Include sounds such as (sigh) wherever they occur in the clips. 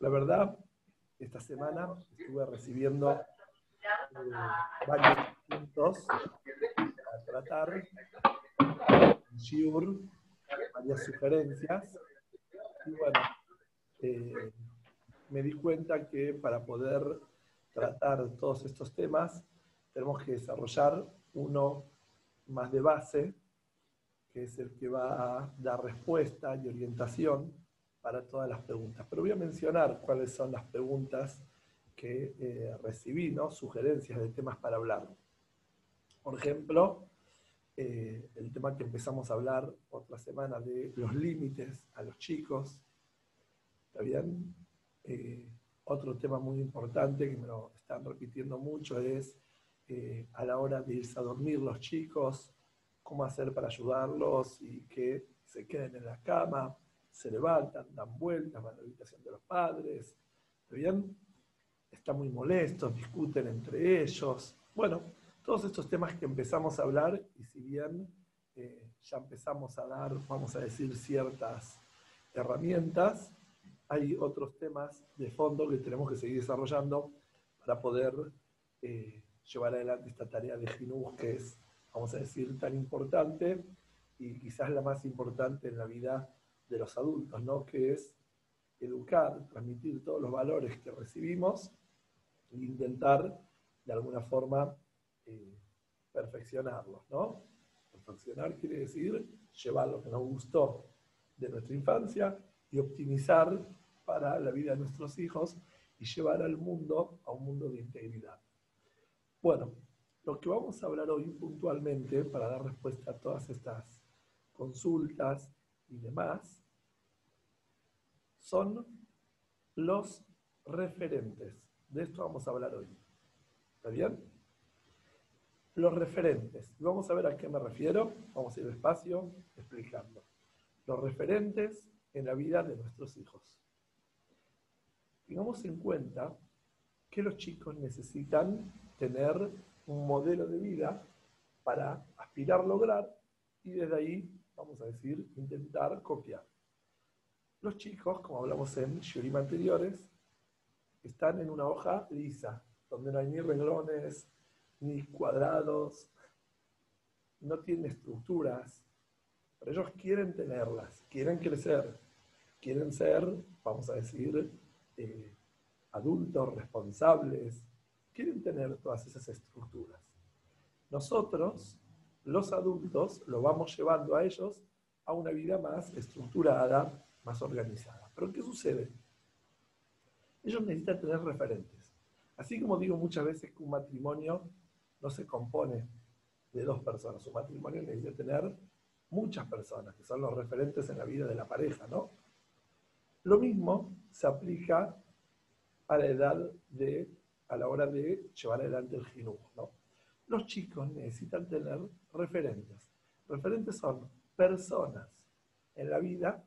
La verdad, esta semana estuve recibiendo eh, varios puntos para tratar, Shiur, varias sugerencias. Y bueno, eh, me di cuenta que para poder tratar todos estos temas tenemos que desarrollar uno más de base, que es el que va a dar respuesta y orientación para todas las preguntas. Pero voy a mencionar cuáles son las preguntas que eh, recibí, ¿no? sugerencias de temas para hablar. Por ejemplo, eh, el tema que empezamos a hablar otra semana de los límites a los chicos. ¿Está bien? Eh, otro tema muy importante que me lo están repitiendo mucho es a la hora de irse a dormir los chicos, cómo hacer para ayudarlos y que se queden en la cama se levantan, dan vueltas, van a la habitación de los padres, ¿está bien? Están muy molestos, discuten entre ellos. Bueno, todos estos temas que empezamos a hablar y si bien eh, ya empezamos a dar, vamos a decir, ciertas herramientas, hay otros temas de fondo que tenemos que seguir desarrollando para poder eh, llevar adelante esta tarea de Jinús que es, vamos a decir, tan importante y quizás la más importante en la vida de los adultos, ¿no? que es educar, transmitir todos los valores que recibimos e intentar de alguna forma eh, perfeccionarlos. ¿no? Perfeccionar quiere decir llevar lo que nos gustó de nuestra infancia y optimizar para la vida de nuestros hijos y llevar al mundo a un mundo de integridad. Bueno, lo que vamos a hablar hoy puntualmente para dar respuesta a todas estas consultas y demás son los referentes. De esto vamos a hablar hoy. ¿Está bien? Los referentes. Vamos a ver a qué me refiero. Vamos a ir despacio explicando. Los referentes en la vida de nuestros hijos. Tengamos en cuenta que los chicos necesitan tener un modelo de vida para aspirar, lograr y desde ahí, vamos a decir, intentar copiar. Los chicos, como hablamos en Shurim anteriores, están en una hoja lisa, donde no hay ni renglones, ni cuadrados, no tienen estructuras, pero ellos quieren tenerlas, quieren crecer, quieren ser, vamos a decir, eh, adultos responsables, quieren tener todas esas estructuras. Nosotros, los adultos, lo vamos llevando a ellos a una vida más estructurada, más organizada. Pero ¿qué sucede? Ellos necesitan tener referentes. Así como digo muchas veces que un matrimonio no se compone de dos personas, un matrimonio necesita tener muchas personas, que son los referentes en la vida de la pareja, ¿no? Lo mismo se aplica a la edad de, a la hora de llevar adelante el jinuj, ¿no? Los chicos necesitan tener referentes. Referentes son personas en la vida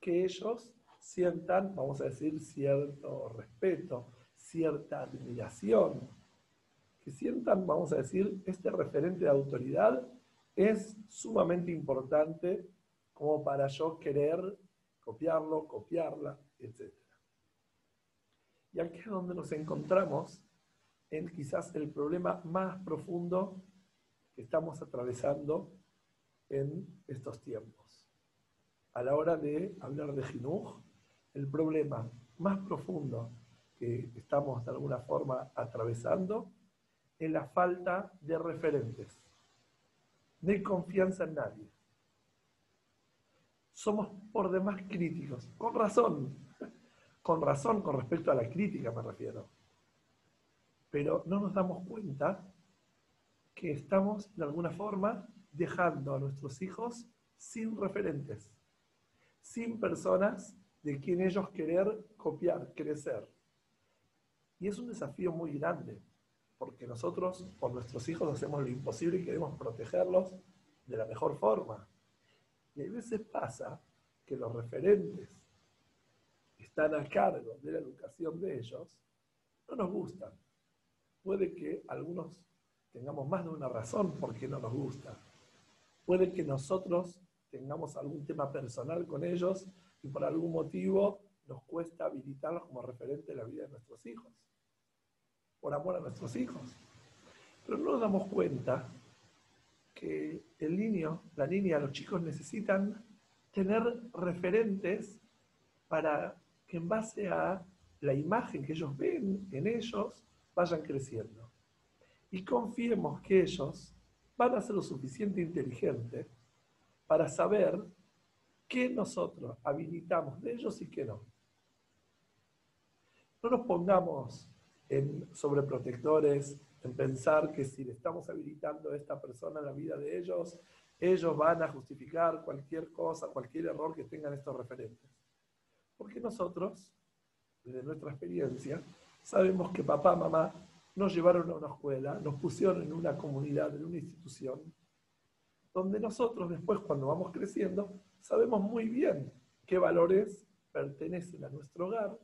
que ellos sientan, vamos a decir, cierto respeto, cierta admiración, que sientan, vamos a decir, este referente de autoridad es sumamente importante como para yo querer copiarlo, copiarla, etc. Y aquí es donde nos encontramos en quizás el problema más profundo que estamos atravesando en estos tiempos a la hora de hablar de Jinuj, el problema más profundo que estamos de alguna forma atravesando es la falta de referentes, de confianza en nadie. Somos por demás críticos, con razón, (laughs) con razón con respecto a la crítica me refiero. Pero no nos damos cuenta que estamos de alguna forma dejando a nuestros hijos sin referentes sin personas de quien ellos querer copiar, crecer. Y es un desafío muy grande, porque nosotros por nuestros hijos hacemos lo imposible y queremos protegerlos de la mejor forma. Y a veces pasa que los referentes que están a cargo de la educación de ellos no nos gustan. Puede que algunos tengamos más de una razón por qué no nos gusta. Puede que nosotros tengamos algún tema personal con ellos y por algún motivo nos cuesta habilitarlos como referente en la vida de nuestros hijos, por amor a nuestros hijos. Pero no nos damos cuenta que el niño, la niña, los chicos necesitan tener referentes para que en base a la imagen que ellos ven en ellos vayan creciendo. Y confiemos que ellos van a ser lo suficiente inteligentes para saber qué nosotros habilitamos de ellos y qué no. No nos pongamos en sobreprotectores, en pensar que si le estamos habilitando a esta persona la vida de ellos, ellos van a justificar cualquier cosa, cualquier error que tengan estos referentes. Porque nosotros, desde nuestra experiencia, sabemos que papá, mamá nos llevaron a una escuela, nos pusieron en una comunidad, en una institución, donde nosotros después, cuando vamos creciendo, sabemos muy bien qué valores pertenecen a nuestro hogar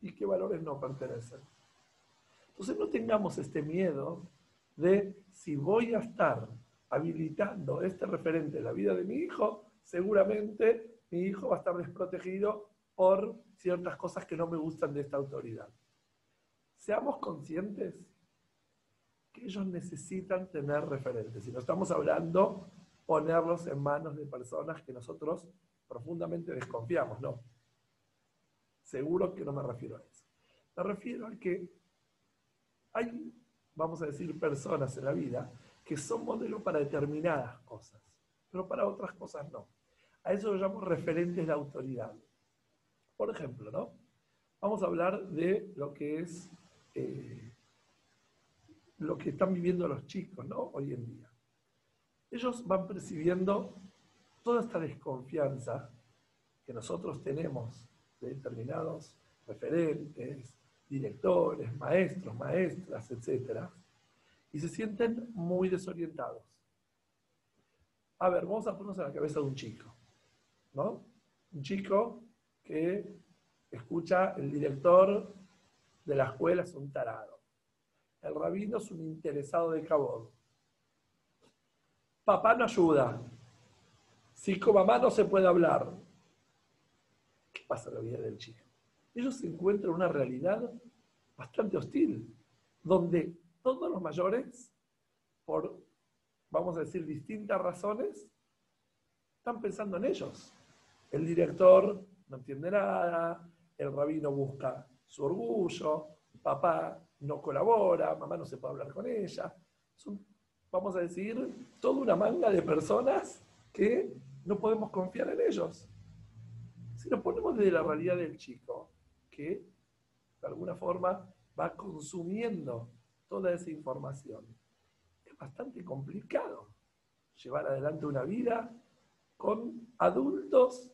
y qué valores no pertenecen. Entonces no tengamos este miedo de si voy a estar habilitando este referente en la vida de mi hijo, seguramente mi hijo va a estar desprotegido por ciertas cosas que no me gustan de esta autoridad. Seamos conscientes que ellos necesitan tener referentes. Si no estamos hablando, ponerlos en manos de personas que nosotros profundamente desconfiamos, no. Seguro que no me refiero a eso. Me refiero a que hay, vamos a decir, personas en la vida que son modelos para determinadas cosas, pero para otras cosas no. A eso lo llamo referentes de autoridad. Por ejemplo, ¿no? Vamos a hablar de lo que es eh, lo que están viviendo los chicos, ¿no? Hoy en día. Ellos van percibiendo toda esta desconfianza que nosotros tenemos de determinados referentes, directores, maestros, maestras, etc. Y se sienten muy desorientados. A ver, vamos a ponernos en la cabeza de un chico, ¿no? Un chico que escucha el director de la escuela es un tarado. El rabino es un interesado de cabod. Papá no ayuda. Si con mamá no se puede hablar. ¿Qué pasa en la vida del chico? ellos se encuentran en una realidad bastante hostil, donde todos los mayores, por, vamos a decir, distintas razones, están pensando en ellos. El director no entiende nada, el rabino busca su orgullo, papá no colabora, mamá no se puede hablar con ella. Son, vamos a decir, toda una manga de personas que no podemos confiar en ellos. Si nos ponemos desde la realidad del chico, que de alguna forma va consumiendo toda esa información. Es bastante complicado llevar adelante una vida con adultos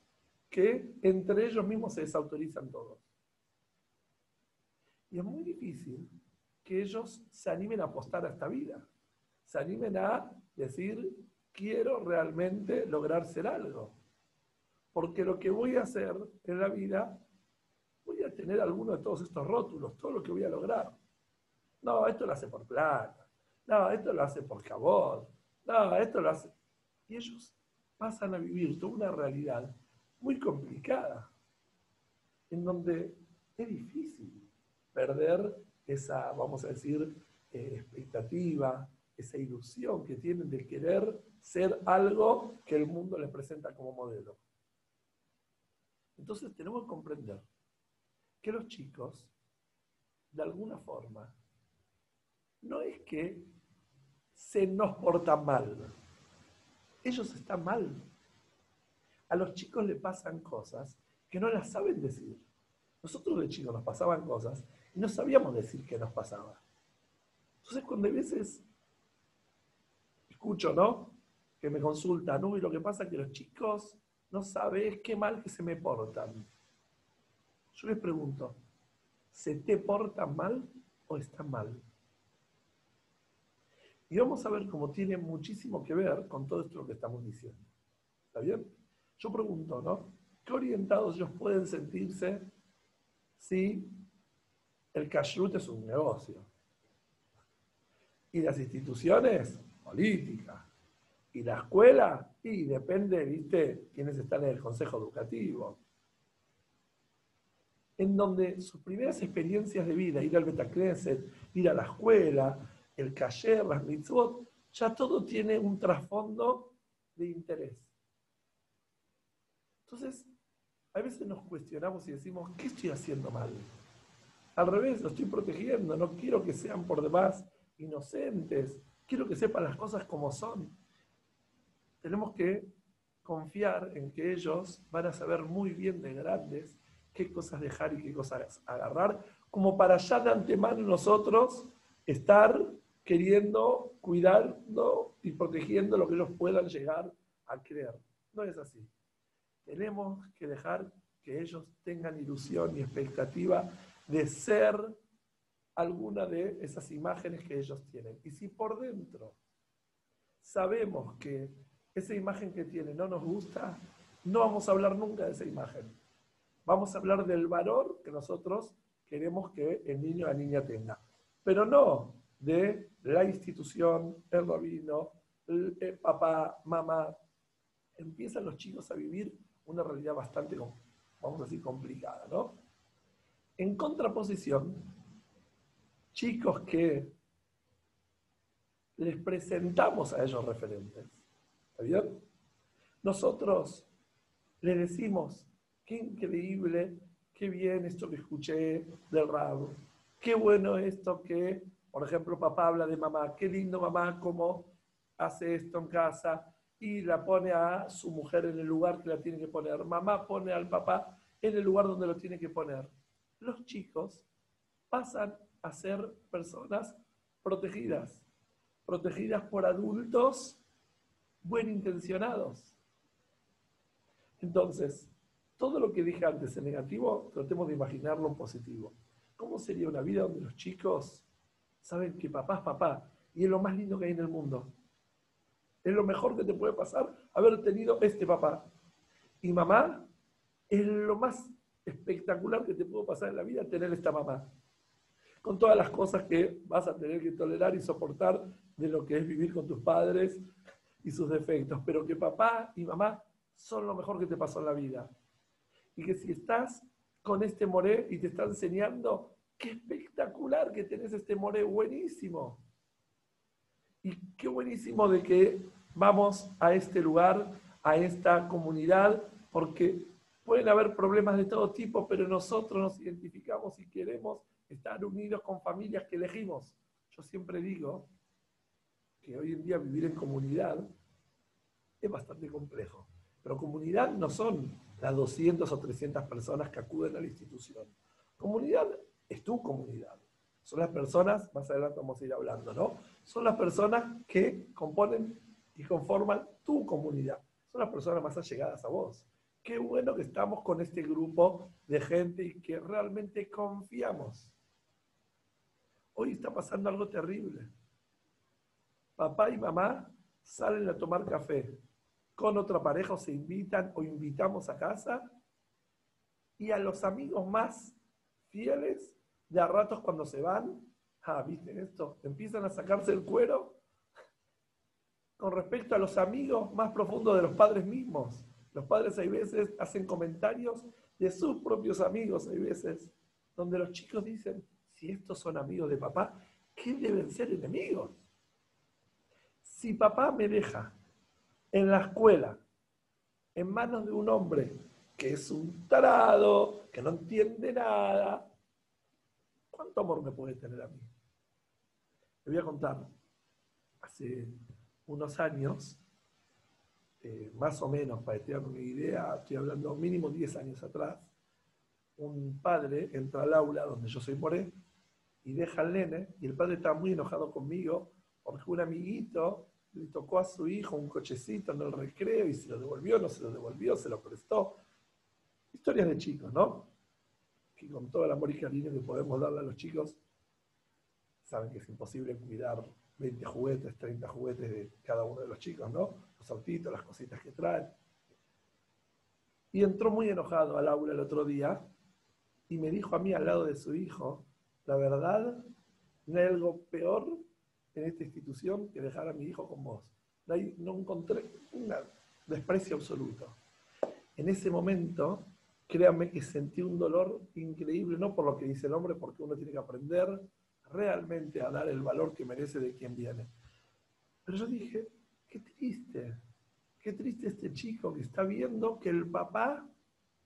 que entre ellos mismos se desautorizan todos. Y es muy difícil que ellos se animen a apostar a esta vida, se animen a decir, quiero realmente lograr ser algo, porque lo que voy a hacer en la vida voy a tener alguno de todos estos rótulos, todo lo que voy a lograr. No, esto lo hace por plata. No, esto lo hace por cabot. No, esto lo hace. Y ellos pasan a vivir toda una realidad muy complicada, en donde es difícil perder esa, vamos a decir, eh, expectativa, esa ilusión que tienen de querer ser algo que el mundo les presenta como modelo. Entonces tenemos que comprender que los chicos, de alguna forma, no es que se nos portan mal, ellos están mal. A los chicos le pasan cosas que no las saben decir. Nosotros de chicos nos pasaban cosas y no sabíamos decir qué nos pasaba. Entonces cuando a veces escucho, ¿no? Que me consultan, ¿no? Y lo que pasa es que los chicos no saben qué mal que se me portan. Yo les pregunto, ¿se te porta mal o está mal? Y vamos a ver cómo tiene muchísimo que ver con todo esto que estamos diciendo. ¿Está bien? Yo pregunto, ¿no? ¿Qué orientados ellos pueden sentirse si el kashrut es un negocio? Y las instituciones, política. Y la escuela, y depende, ¿viste?, quiénes están en el consejo educativo en donde sus primeras experiencias de vida, ir al Betacneset, ir a la escuela, el cayer, las mitzvot, ya todo tiene un trasfondo de interés. Entonces, a veces nos cuestionamos y decimos, ¿qué estoy haciendo mal? Al revés, lo estoy protegiendo, no quiero que sean por demás inocentes, quiero que sepan las cosas como son. Tenemos que confiar en que ellos van a saber muy bien de grandes qué cosas dejar y qué cosas agarrar, como para ya de antemano nosotros estar queriendo, cuidando y protegiendo lo que ellos puedan llegar a creer. No es así. Tenemos que dejar que ellos tengan ilusión y expectativa de ser alguna de esas imágenes que ellos tienen. Y si por dentro sabemos que esa imagen que tienen no nos gusta, no vamos a hablar nunca de esa imagen. Vamos a hablar del valor que nosotros queremos que el niño o la niña tenga. Pero no de la institución, el rabino, el, papá, mamá. Empiezan los chicos a vivir una realidad bastante, vamos a decir, complicada, ¿no? En contraposición, chicos que les presentamos a ellos referentes, ¿está bien? Nosotros les decimos, qué increíble, qué bien esto que escuché del rabo, qué bueno esto que, por ejemplo, papá habla de mamá, qué lindo mamá, cómo hace esto en casa y la pone a su mujer en el lugar que la tiene que poner. Mamá pone al papá en el lugar donde lo tiene que poner los chicos pasan a ser personas protegidas, protegidas por adultos buen intencionados. Entonces, todo lo que dije antes en negativo, tratemos de imaginarlo en positivo. ¿Cómo sería una vida donde los chicos saben que papá es papá y es lo más lindo que hay en el mundo? Es lo mejor que te puede pasar haber tenido este papá. Y mamá es lo más espectacular que te pudo pasar en la vida tener esta mamá. Con todas las cosas que vas a tener que tolerar y soportar de lo que es vivir con tus padres y sus defectos. Pero que papá y mamá son lo mejor que te pasó en la vida. Y que si estás con este moré y te está enseñando, qué espectacular que tenés este moré, buenísimo. Y qué buenísimo de que vamos a este lugar, a esta comunidad, porque Pueden haber problemas de todo tipo, pero nosotros nos identificamos y queremos estar unidos con familias que elegimos. Yo siempre digo que hoy en día vivir en comunidad es bastante complejo. Pero comunidad no son las 200 o 300 personas que acuden a la institución. Comunidad es tu comunidad. Son las personas, más adelante vamos a ir hablando, ¿no? Son las personas que componen y conforman tu comunidad. Son las personas más allegadas a vos qué bueno que estamos con este grupo de gente y que realmente confiamos. Hoy está pasando algo terrible. Papá y mamá salen a tomar café con otra pareja se invitan o invitamos a casa y a los amigos más fieles de a ratos cuando se van, ah, ¿viste esto? Empiezan a sacarse el cuero con respecto a los amigos más profundos de los padres mismos. Los padres hay veces hacen comentarios de sus propios amigos, hay veces, donde los chicos dicen, si estos son amigos de papá, ¿qué deben ser enemigos? Si papá me deja en la escuela en manos de un hombre que es un tarado, que no entiende nada, ¿cuánto amor me puede tener a mí? Le voy a contar, hace unos años, eh, más o menos, para tengan una idea, estoy hablando mínimo 10 años atrás, un padre entra al aula donde yo soy moré y deja al nene, y el padre está muy enojado conmigo porque un amiguito le tocó a su hijo un cochecito en el recreo y se lo devolvió, no se lo devolvió, se lo prestó. Historias de chicos, ¿no? Que con todo el amor y cariño que podemos darle a los chicos, saben que es imposible cuidar 20 juguetes, 30 juguetes de cada uno de los chicos, ¿no? Los autitos, las cositas que traen. Y entró muy enojado al aula el otro día y me dijo a mí al lado de su hijo, la verdad, no hay algo peor en esta institución que dejar a mi hijo con vos. No, no encontré un desprecio absoluto. En ese momento créanme que sentí un dolor increíble, no por lo que dice el hombre, porque uno tiene que aprender realmente a dar el valor que merece de quien viene. Pero yo dije, qué triste, qué triste este chico que está viendo que el papá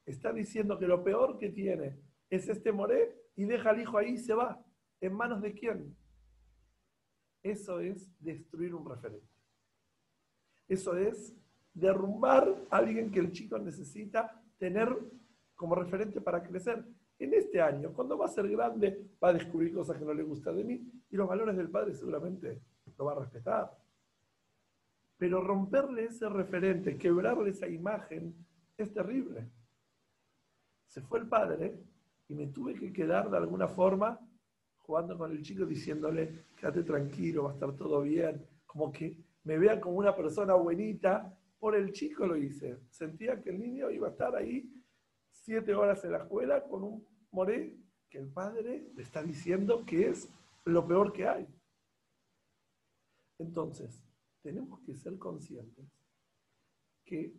está diciendo que lo peor que tiene es este moré y deja al hijo ahí y se va. ¿En manos de quién? Eso es destruir un referente. Eso es derrumbar a alguien que el chico necesita tener como referente para crecer. En este año, cuando va a ser grande, va a descubrir cosas que no le gustan de mí y los valores del padre seguramente lo va a respetar. Pero romperle ese referente, quebrarle esa imagen, es terrible. Se fue el padre y me tuve que quedar de alguna forma jugando con el chico diciéndole, quédate tranquilo, va a estar todo bien, como que me vea como una persona buenita. Por el chico lo hice. Sentía que el niño iba a estar ahí siete horas en la escuela con un moré que el padre le está diciendo que es lo peor que hay. Entonces, tenemos que ser conscientes que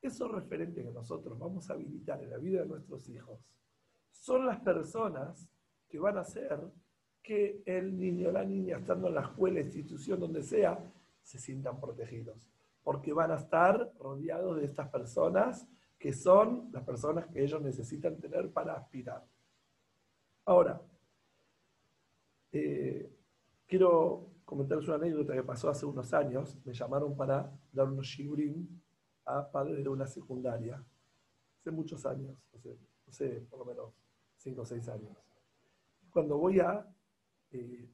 esos referentes que nosotros vamos a habilitar en la vida de nuestros hijos son las personas que van a hacer que el niño o la niña, estando en la escuela, institución, donde sea, se sientan protegidos. Porque van a estar rodeados de estas personas que son las personas que ellos necesitan tener para aspirar. Ahora, eh, quiero comentarles una anécdota que pasó hace unos años. Me llamaron para dar unos shiburim a padres de una secundaria. Hace muchos años, no sé, por lo menos 5 o 6 años. Cuando voy a eh,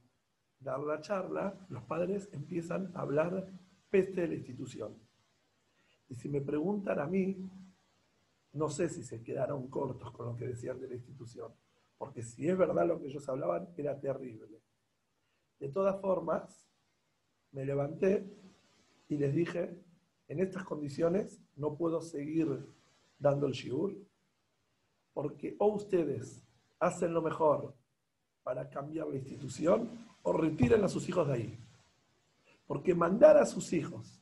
dar la charla, los padres empiezan a hablar peste de la institución. Y si me preguntan a mí, no sé si se quedaron cortos con lo que decían de la institución, porque si es verdad lo que ellos hablaban, era terrible. De todas formas, me levanté y les dije, en estas condiciones no puedo seguir dando el shiur, porque o ustedes hacen lo mejor para cambiar la institución o retiren a sus hijos de ahí. Porque mandar a sus hijos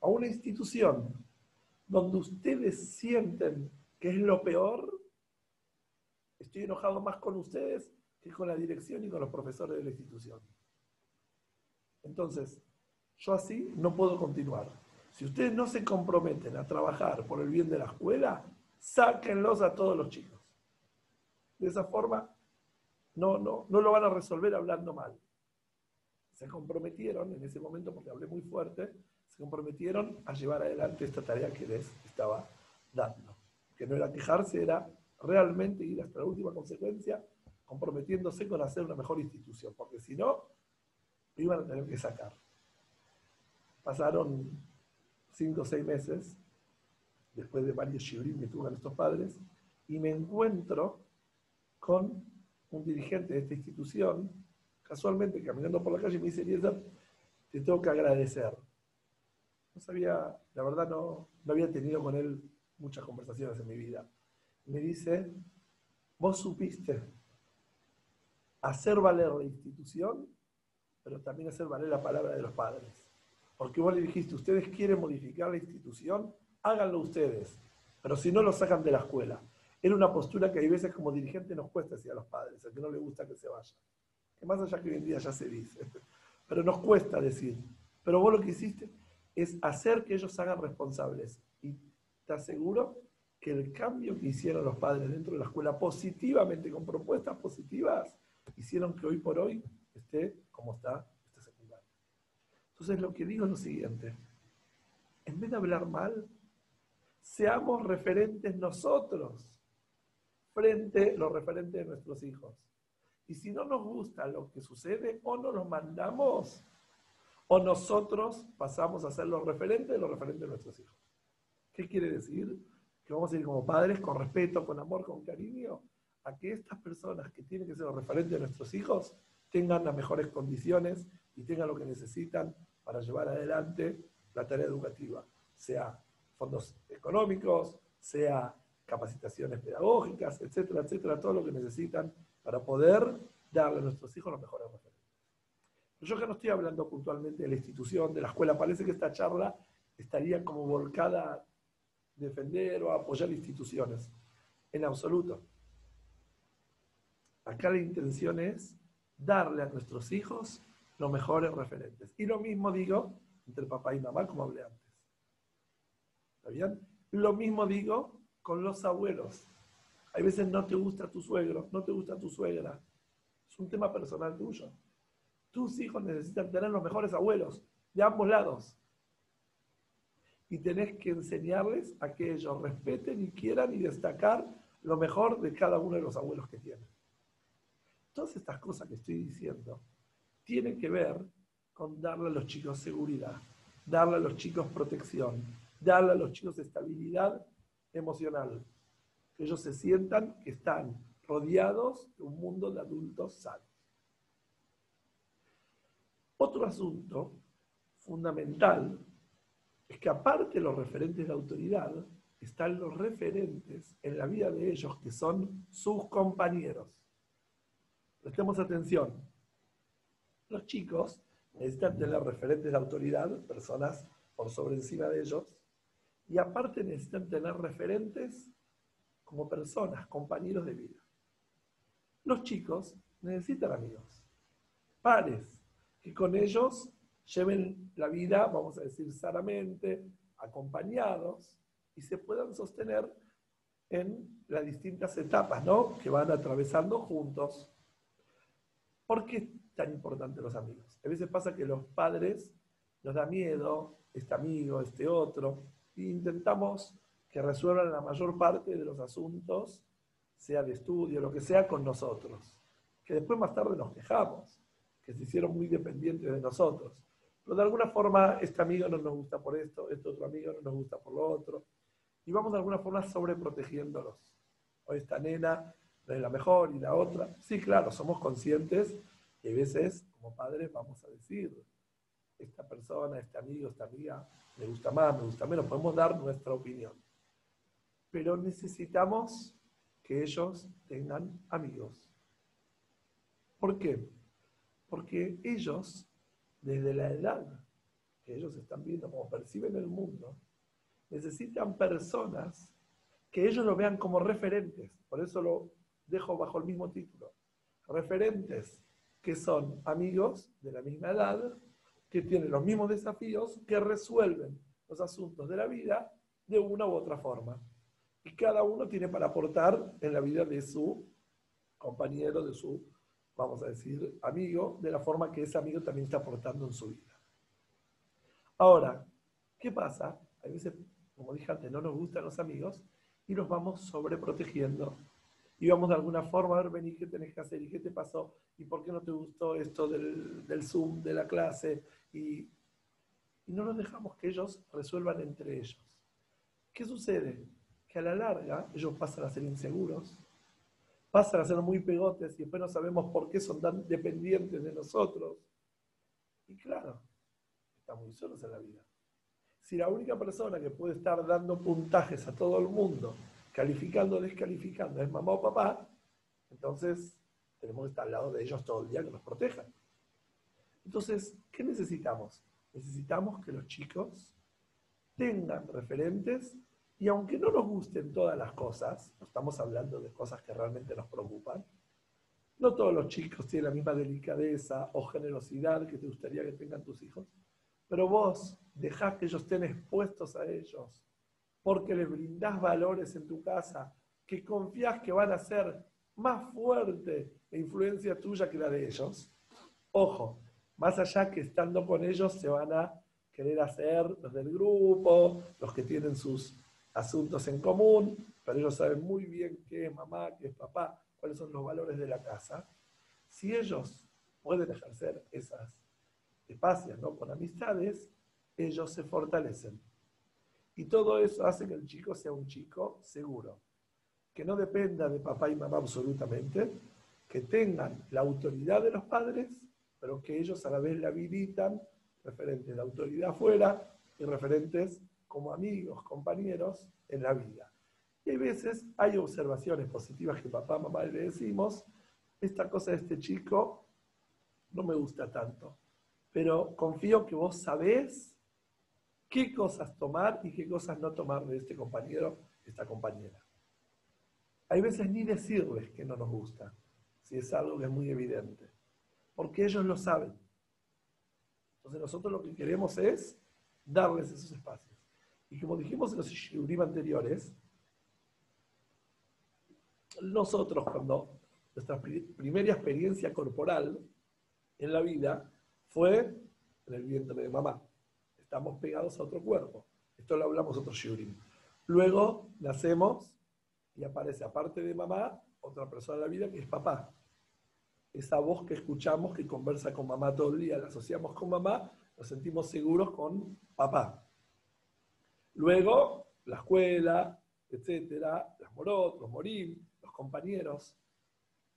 a una institución donde ustedes sienten que es lo peor, estoy enojado más con ustedes que con la dirección y con los profesores de la institución. Entonces, yo así no puedo continuar. Si ustedes no se comprometen a trabajar por el bien de la escuela, sáquenlos a todos los chicos. De esa forma, no, no, no lo van a resolver hablando mal. Se comprometieron en ese momento, porque hablé muy fuerte, comprometieron a llevar adelante esta tarea que les estaba dando. Que no era quejarse, era realmente ir hasta la última consecuencia, comprometiéndose con hacer una mejor institución, porque si no, iban a tener que sacar. Pasaron cinco o seis meses, después de varios shiurim que tuve estos padres, y me encuentro con un dirigente de esta institución, casualmente caminando por la calle, me dice, te tengo que agradecer no sabía, la verdad no, no había tenido con él muchas conversaciones en mi vida. Me dice, vos supiste hacer valer la institución, pero también hacer valer la palabra de los padres. Porque vos le dijiste, ustedes quieren modificar la institución, háganlo ustedes, pero si no lo sacan de la escuela. Era una postura que hay veces como dirigente nos cuesta decir a los padres, a que no le gusta que se vaya. Que más allá que hoy en día ya se dice. (laughs) Pero nos cuesta decir. Pero vos lo que hiciste, es hacer que ellos hagan responsables. Y te aseguro que el cambio que hicieron los padres dentro de la escuela positivamente, con propuestas positivas, hicieron que hoy por hoy esté como está este secundario. Entonces lo que digo es lo siguiente, en vez de hablar mal, seamos referentes nosotros frente a los referentes de nuestros hijos. Y si no nos gusta lo que sucede, o no los mandamos o nosotros pasamos a ser los referentes de los referentes de nuestros hijos. ¿Qué quiere decir? Que vamos a ir como padres con respeto, con amor, con cariño, a que estas personas que tienen que ser los referentes de nuestros hijos tengan las mejores condiciones y tengan lo que necesitan para llevar adelante la tarea educativa, sea fondos económicos, sea capacitaciones pedagógicas, etcétera, etcétera, todo lo que necesitan para poder darle a nuestros hijos los mejores referentes. Yo que no estoy hablando puntualmente de la institución, de la escuela. Parece que esta charla estaría como volcada a defender o a apoyar instituciones. en absoluto. Acá la intención es darle a nuestros hijos los mejores referentes. Y lo mismo digo entre papá y mamá, como hablé antes. ¿Está bien? Lo mismo digo con los abuelos. Hay veces no te gusta tu suegro, no te gusta tu suegra. Es un tema personal tuyo. Tus hijos necesitan tener los mejores abuelos, de ambos lados. Y tenés que enseñarles a que ellos respeten y quieran y destacar lo mejor de cada uno de los abuelos que tienen. Todas estas cosas que estoy diciendo tienen que ver con darle a los chicos seguridad, darle a los chicos protección, darle a los chicos estabilidad emocional, que ellos se sientan que están rodeados de un mundo de adultos sanos. Otro asunto fundamental es que aparte de los referentes de autoridad, están los referentes en la vida de ellos que son sus compañeros. Prestemos atención. Los chicos necesitan tener referentes de autoridad, personas por sobre encima de ellos, y aparte necesitan tener referentes como personas, compañeros de vida. Los chicos necesitan amigos, pares, que con ellos lleven la vida, vamos a decir, sanamente, acompañados, y se puedan sostener en las distintas etapas ¿no? que van atravesando juntos. ¿Por qué es tan importante los amigos? A veces pasa que los padres nos da miedo, este amigo, este otro, e intentamos que resuelvan la mayor parte de los asuntos, sea de estudio, lo que sea, con nosotros. Que después más tarde nos quejamos, que se hicieron muy dependientes de nosotros. Pero de alguna forma, este amigo no nos gusta por esto, este otro amigo no nos gusta por lo otro. Y vamos de alguna forma sobreprotegiéndolos. O esta nena no es la mejor y la otra. Sí, claro, somos conscientes y a veces, como padres, vamos a decir, esta persona, este amigo, esta amiga, me gusta más, me gusta menos, podemos dar nuestra opinión. Pero necesitamos que ellos tengan amigos. ¿Por qué? Porque ellos, desde la edad que ellos están viendo, como perciben el mundo, necesitan personas que ellos lo vean como referentes. Por eso lo dejo bajo el mismo título. Referentes que son amigos de la misma edad, que tienen los mismos desafíos, que resuelven los asuntos de la vida de una u otra forma. Y cada uno tiene para aportar en la vida de su compañero, de su, vamos a decir, amigo, de la forma que ese amigo también está aportando en su vida. Ahora, ¿qué pasa? A veces, como dije antes, no nos gustan los amigos y los vamos sobreprotegiendo y vamos de alguna forma a ver, vení, ¿qué tenés que hacer? ¿Y qué te pasó? ¿Y por qué no te gustó esto del, del Zoom, de la clase? Y, y no nos dejamos que ellos resuelvan entre ellos. ¿Qué sucede? Que a la larga ellos pasan a ser inseguros, pasan a ser muy pegotes y después no sabemos por qué son tan dependientes de nosotros. Y claro, estamos muy solos en la vida. Si la única persona que puede estar dando puntajes a todo el mundo calificando o descalificando es mamá o papá, entonces tenemos que estar al lado de ellos todo el día que nos protejan. Entonces, ¿qué necesitamos? Necesitamos que los chicos tengan referentes y aunque no nos gusten todas las cosas, estamos hablando de cosas que realmente nos preocupan, no todos los chicos tienen la misma delicadeza o generosidad que te gustaría que tengan tus hijos, pero vos dejás que ellos estén expuestos a ellos porque les brindás valores en tu casa que confías que van a ser más fuerte la influencia tuya que la de ellos. Ojo, más allá que estando con ellos se van a querer hacer los del grupo, los que tienen sus asuntos en común, pero ellos saben muy bien qué es mamá, qué es papá, cuáles son los valores de la casa. Si ellos pueden ejercer esas espacios ¿no? con amistades, ellos se fortalecen. Y todo eso hace que el chico sea un chico seguro, que no dependa de papá y mamá absolutamente, que tengan la autoridad de los padres, pero que ellos a la vez la habilitan referentes de autoridad afuera y referentes como amigos, compañeros en la vida. Y hay veces hay observaciones positivas que papá, mamá le decimos, esta cosa de este chico no me gusta tanto, pero confío que vos sabés qué cosas tomar y qué cosas no tomar de este compañero, esta compañera. hay veces ni decirles que no nos gusta, si es algo que es muy evidente, porque ellos lo saben. Entonces nosotros lo que queremos es darles esos espacios. Y como dijimos en los shiurim anteriores, nosotros cuando nuestra primera experiencia corporal en la vida fue en el vientre de mamá. Estamos pegados a otro cuerpo. Esto lo hablamos otro shiurim. Luego nacemos y aparece, aparte de mamá, otra persona en la vida que es papá. Esa voz que escuchamos, que conversa con mamá todo el día, la asociamos con mamá, nos sentimos seguros con papá. Luego, la escuela, etcétera, las morot, los morim, los compañeros.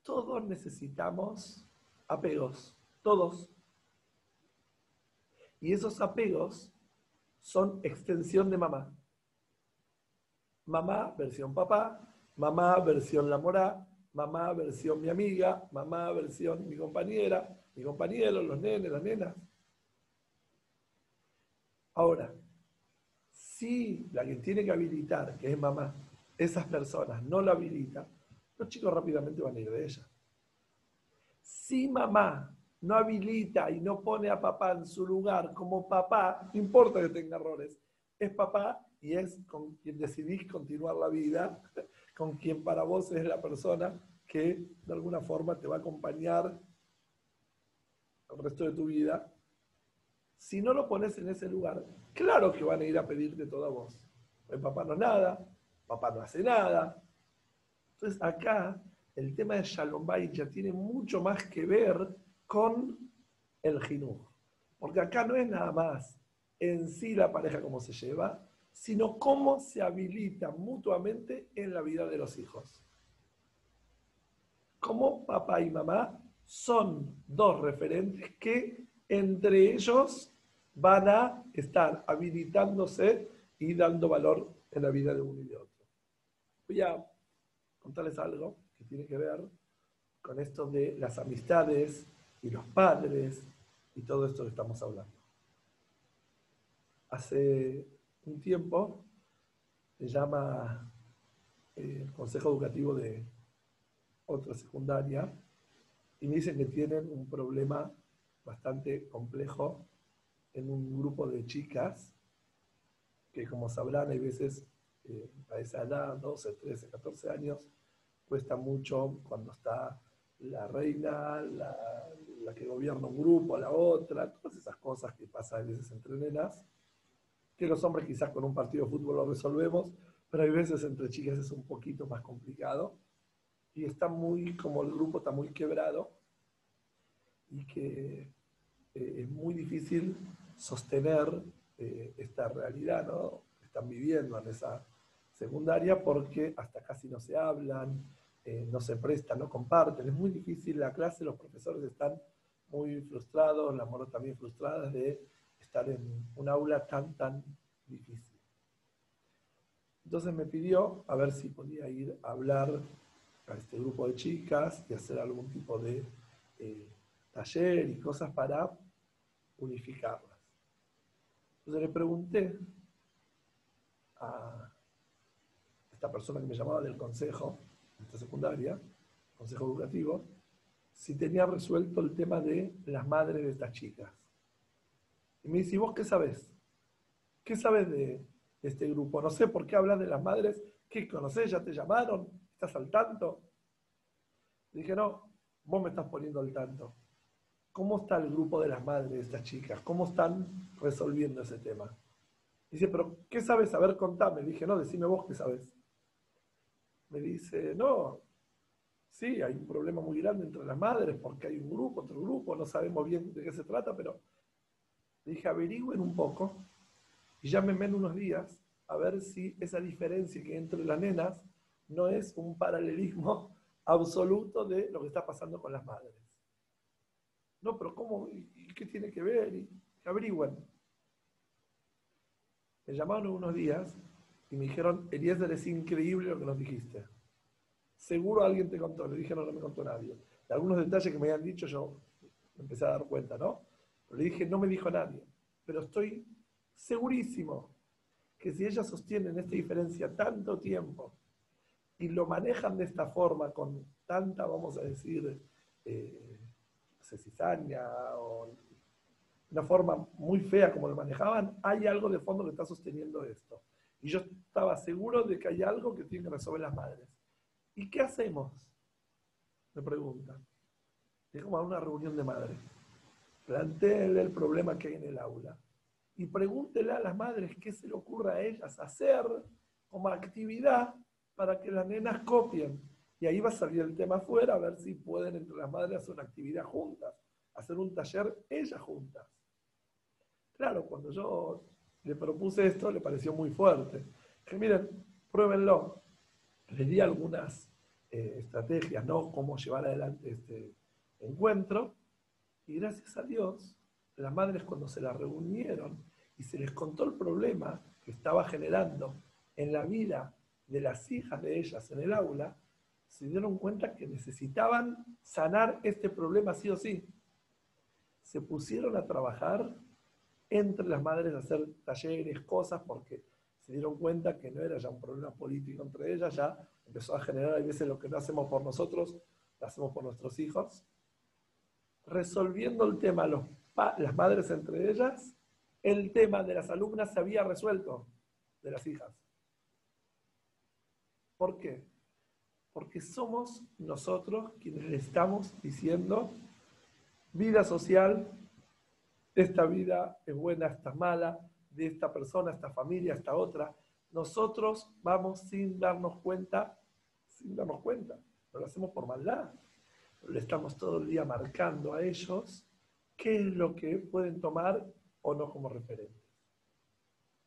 Todos necesitamos apegos, todos. Y esos apegos son extensión de mamá. Mamá, versión papá, mamá, versión la morá, mamá, versión mi amiga, mamá, versión mi compañera, mi compañero, los nenes, las nenas. Ahora, si la que tiene que habilitar, que es mamá, esas personas no la habilita, los chicos rápidamente van a ir de ella. Si mamá no habilita y no pone a papá en su lugar como papá, no importa que tenga errores, es papá y es con quien decidís continuar la vida, (laughs) con quien para vos es la persona que de alguna forma te va a acompañar el resto de tu vida si no lo pones en ese lugar, claro que van a ir a pedirte toda voz. El papá no nada, papá no hace nada. Entonces acá el tema de Shalom Bay ya tiene mucho más que ver con el jinuj. Porque acá no es nada más en sí la pareja cómo se lleva, sino cómo se habilita mutuamente en la vida de los hijos. Cómo papá y mamá son dos referentes que entre ellos van a estar habilitándose y dando valor en la vida de uno y de otro. Voy a contarles algo que tiene que ver con esto de las amistades y los padres y todo esto que estamos hablando. Hace un tiempo se llama eh, el Consejo Educativo de otra secundaria y me dicen que tienen un problema bastante complejo en un grupo de chicas que, como sabrán, hay veces eh, a esa edad, 12, 13, 14 años, cuesta mucho cuando está la reina, la, la, que gobierna un grupo, la otra, todas esas cosas que pasan a veces entre nenas, que los hombres quizás con un partido de fútbol lo resolvemos, pero hay veces entre chicas es un poquito más complicado y está muy, como el grupo está muy quebrado y que eh, es muy difícil sostener eh, esta realidad, ¿no? Están viviendo en esa secundaria porque hasta casi no se hablan, eh, no se prestan, no comparten. Es muy difícil la clase, los profesores están muy frustrados, las moros también frustradas de estar en un aula tan, tan difícil. Entonces me pidió a ver si podía ir a hablar a este grupo de chicas y hacer algún tipo de eh, taller y cosas para unificarlas. Entonces le pregunté a esta persona que me llamaba del consejo, de esta secundaria, consejo educativo, si tenía resuelto el tema de las madres de estas chicas. Y me dice, ¿y vos qué sabes? ¿Qué sabes de, este grupo? No sé por qué hablas de las madres. ¿Qué conoces? ¿Ya te llamaron? ¿Estás al tanto? dije, no, vos me estás poniendo al tanto. ¿Cómo está el grupo de las madres de estas chicas? ¿Cómo están resolviendo ese tema? Dice, pero ¿qué sabes? A ver, contame. Dije, no, decime vos qué sabes. Me dice, no, sí, hay un problema muy grande entre las madres porque hay un grupo, otro grupo, no sabemos bien de qué se trata, pero dije, averigüen un poco y llámenme en unos días a ver si esa diferencia que hay entre las nenas no es un paralelismo (laughs) absoluto de lo que está pasando con las madres. No, pero ¿cómo? ¿Y qué tiene que ver? Y averigüen. Me llamaron unos días y me dijeron, Eliezer, es increíble lo que nos dijiste. Seguro alguien te contó. Le dije, no, no me contó nadie. De algunos detalles que me habían dicho yo me empecé a dar cuenta, ¿no? Pero le dije, no me dijo nadie. Pero estoy segurísimo que si ellas sostienen esta diferencia tanto tiempo y lo manejan de esta forma, con tanta, vamos a decir, eh, sé, cizaña o una forma muy fea como lo manejaban, hay algo de fondo que está sosteniendo esto. Y yo estaba seguro de que hay algo que tienen que resolver las madres. ¿Y qué hacemos? Me preguntan. Como a una reunión de madres. Plantéenle el problema que hay en el aula. Y pregúntele a las madres qué se le ocurre a ellas hacer como actividad para que las nenas copien. Y ahí va a salir el tema afuera, a ver si pueden entre las madres hacer una actividad juntas, hacer un taller ellas juntas. Claro, cuando yo le propuse esto, le pareció muy fuerte. Dije, miren, pruébenlo. Les di algunas eh, estrategias, ¿no? Cómo llevar adelante este encuentro. Y gracias a Dios, las madres cuando se la reunieron y se les contó el problema que estaba generando en la vida de las hijas de ellas en el aula, se dieron cuenta que necesitaban sanar este problema sí o sí. Se pusieron a trabajar entre las madres a hacer talleres, cosas, porque se dieron cuenta que no era ya un problema político entre ellas, ya empezó a generar a veces lo que no hacemos por nosotros, lo hacemos por nuestros hijos. Resolviendo el tema las madres entre ellas, el tema de las alumnas se había resuelto, de las hijas. ¿Por qué? Porque somos nosotros quienes le estamos diciendo vida social, esta vida es buena, esta mala, de esta persona, esta familia, esta otra. Nosotros vamos sin darnos cuenta, sin darnos cuenta. No lo hacemos por maldad. Le estamos todo el día marcando a ellos qué es lo que pueden tomar o no como referente.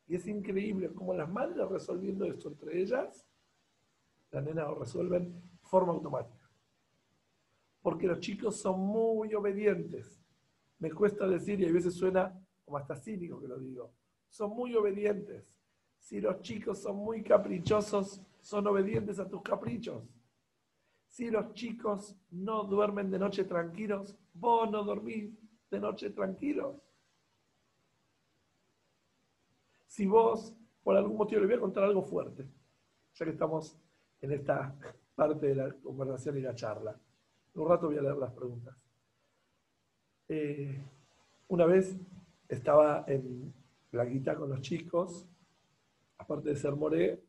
Y es increíble cómo las madres resolviendo esto entre ellas, las nenas lo resuelven de forma automática. Porque los chicos son muy obedientes. Me cuesta decir, y a veces suena como hasta cínico que lo digo, son muy obedientes. Si los chicos son muy caprichosos, son obedientes a tus caprichos. Si los chicos no duermen de noche tranquilos, vos no dormís de noche tranquilos. Si vos, por algún motivo, le voy a contar algo fuerte, ya que estamos en esta parte de la conversación y la charla. En un rato voy a leer las preguntas. Eh, una vez estaba en Plaguita con los chicos, aparte de ser moré,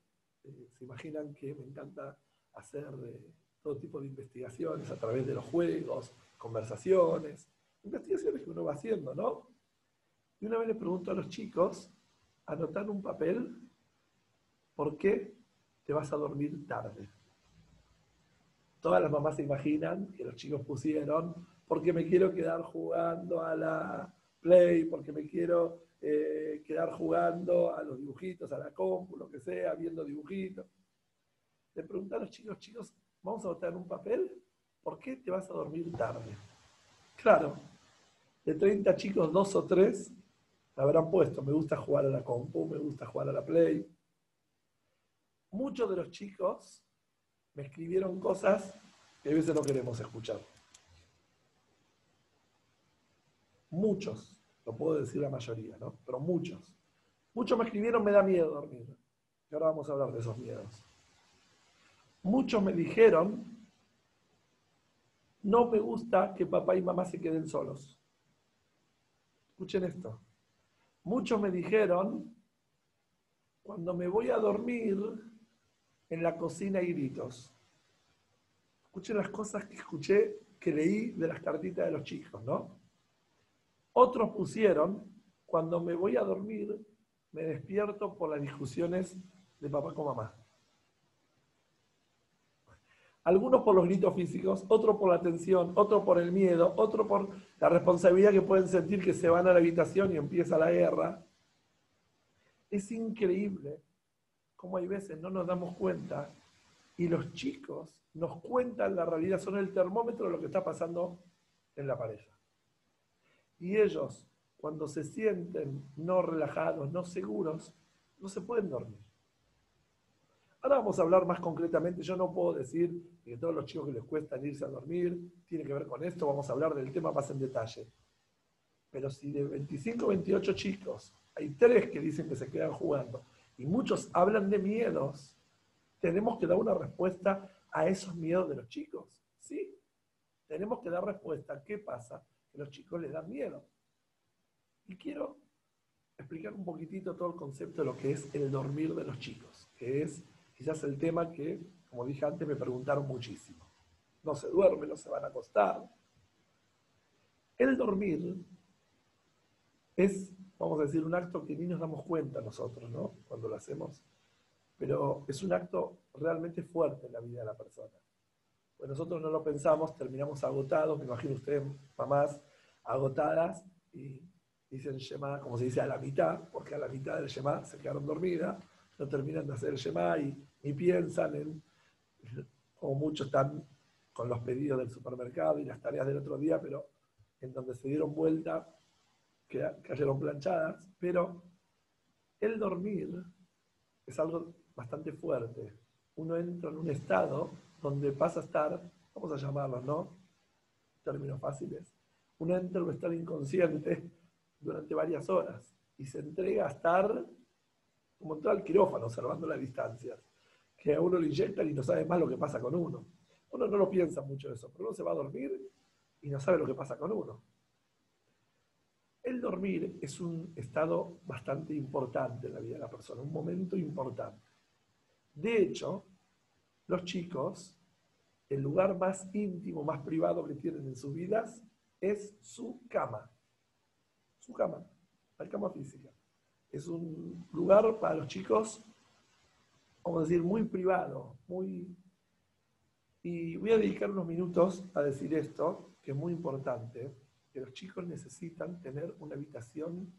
eh, se imaginan que me encanta hacer eh, todo tipo de investigaciones a través de los juegos, conversaciones, investigaciones que uno va haciendo, ¿no? Y una vez le pregunto a los chicos, anotar un papel, ¿por qué te vas a dormir tarde? Todas las mamás se imaginan que los chicos pusieron, porque me quiero quedar jugando a la Play, porque me quiero eh, quedar jugando a los dibujitos, a la compu, lo que sea, viendo dibujitos. Le pregunté a los chicos, chicos, vamos a botar un papel, ¿por qué te vas a dormir tarde? Claro, de 30 chicos, dos o tres habrán puesto, me gusta jugar a la compu, me gusta jugar a la play. Muchos de los chicos me escribieron cosas que a veces no queremos escuchar. Muchos lo puedo decir la mayoría, ¿no? Pero muchos. Muchos me escribieron, me da miedo dormir. Y ahora vamos a hablar de esos miedos. Muchos me dijeron, no me gusta que papá y mamá se queden solos. Escuchen esto. Muchos me dijeron, cuando me voy a dormir, en la cocina gritos. Escuchen las cosas que escuché, que leí de las cartitas de los chicos, ¿no? Otros pusieron, cuando me voy a dormir, me despierto por las discusiones de papá con mamá. Algunos por los gritos físicos, otros por la tensión, otros por el miedo, otros por la responsabilidad que pueden sentir que se van a la habitación y empieza la guerra. Es increíble cómo hay veces no nos damos cuenta y los chicos nos cuentan la realidad, son el termómetro de lo que está pasando en la pareja. Y ellos, cuando se sienten no relajados, no seguros, no se pueden dormir. Ahora vamos a hablar más concretamente. Yo no puedo decir que todos los chicos que les cuesta irse a dormir tiene que ver con esto. Vamos a hablar del tema más en detalle. Pero si de 25 28 chicos hay tres que dicen que se quedan jugando y muchos hablan de miedos, tenemos que dar una respuesta a esos miedos de los chicos. Sí, tenemos que dar respuesta a qué pasa que los chicos les dan miedo. Y quiero explicar un poquitito todo el concepto de lo que es el dormir de los chicos, que es quizás el tema que, como dije antes, me preguntaron muchísimo. No se duerme, no se van a acostar. El dormir es, vamos a decir, un acto que ni nos damos cuenta nosotros, ¿no? Cuando lo hacemos. Pero es un acto realmente fuerte en la vida de la persona. Pues nosotros no lo pensamos, terminamos agotados, me imagino ustedes, mamás, agotadas, y dicen Shema, como se dice, a la mitad, porque a la mitad del Shema se quedaron dormidas, no terminan de hacer el Shema y ni piensan en, como muchos están con los pedidos del supermercado y las tareas del otro día, pero en donde se dieron vuelta, cayeron planchadas, pero el dormir es algo bastante fuerte. Uno entra en un estado donde pasa a estar, vamos a llamarlo, ¿no? Términos fáciles. Uno entra en un estado inconsciente durante varias horas y se entrega a estar como entrar al quirófano, observando las distancias, que a uno le inyectan y no sabe más lo que pasa con uno. Uno no lo piensa mucho eso, pero uno se va a dormir y no sabe lo que pasa con uno. El dormir es un estado bastante importante en la vida de la persona, un momento importante. De hecho, los chicos, el lugar más íntimo, más privado que tienen en sus vidas es su cama. Su cama, la cama física. Es un lugar para los chicos, vamos a decir, muy privado, muy... Y voy a dedicar unos minutos a decir esto, que es muy importante, que los chicos necesitan tener una habitación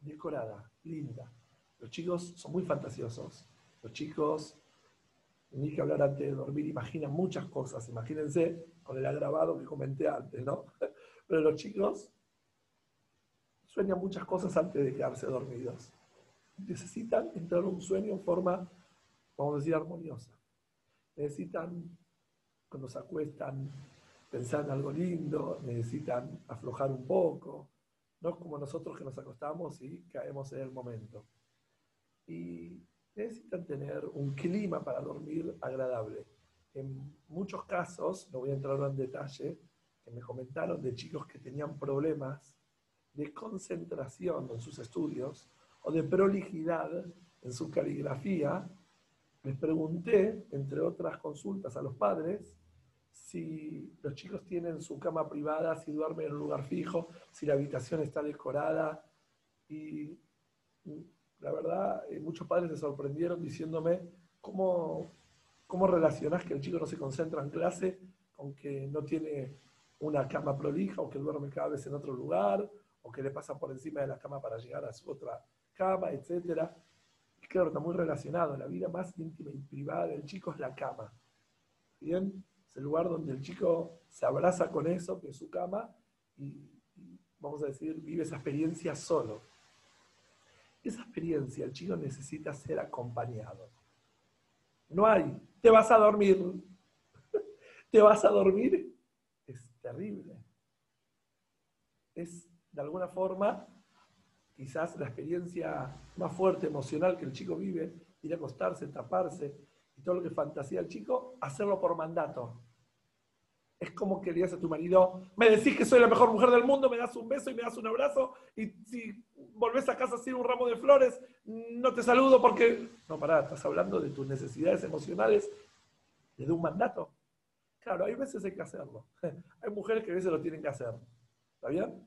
decorada, linda. Los chicos son muy fantasiosos. Los chicos ni que hablar antes de dormir, imaginan muchas cosas. Imagínense con el agravado que comenté antes, ¿no? (laughs) Pero los chicos sueñan muchas cosas antes de quedarse dormidos. Necesitan entrar en un sueño en forma, vamos a decir, armoniosa. Necesitan, cuando se acuestan, pensar en algo lindo, necesitan aflojar un poco. No como nosotros que nos acostamos y caemos en el momento. Y necesitan tener un clima para dormir agradable. En muchos casos, no voy a entrar en detalle, que me comentaron de chicos que tenían problemas de concentración en sus estudios o de prolijidad en su caligrafía, les pregunté, entre otras consultas a los padres, si los chicos tienen su cama privada, si duermen en un lugar fijo, si la habitación está decorada. Y la verdad, eh, muchos padres se sorprendieron diciéndome cómo, cómo relacionás que el chico no se concentra en clase con que no tiene una cama prolija o que duerme cada vez en otro lugar o que le pasa por encima de la cama para llegar a su otra cama, etc. Y claro, está muy relacionado. La vida más íntima y privada del chico es la cama. Bien, el lugar donde el chico se abraza con eso, que es su cama, y vamos a decir, vive esa experiencia solo esa experiencia el chico necesita ser acompañado. No hay, te vas a dormir, (laughs) te vas a dormir, es terrible. Es, de alguna forma, quizás la experiencia más fuerte emocional que el chico vive, ir a acostarse, taparse y todo lo que fantasía el chico, hacerlo por mandato. Es como que le digas a tu marido, me decís que soy la mejor mujer del mundo, me das un beso y me das un abrazo, y si volvés a casa sin un ramo de flores, no te saludo porque... No, pará, estás hablando de tus necesidades emocionales, de un mandato. Claro, hay veces hay que hacerlo. (laughs) Hay mujeres que a veces lo tienen que hacer. ¿Está bien?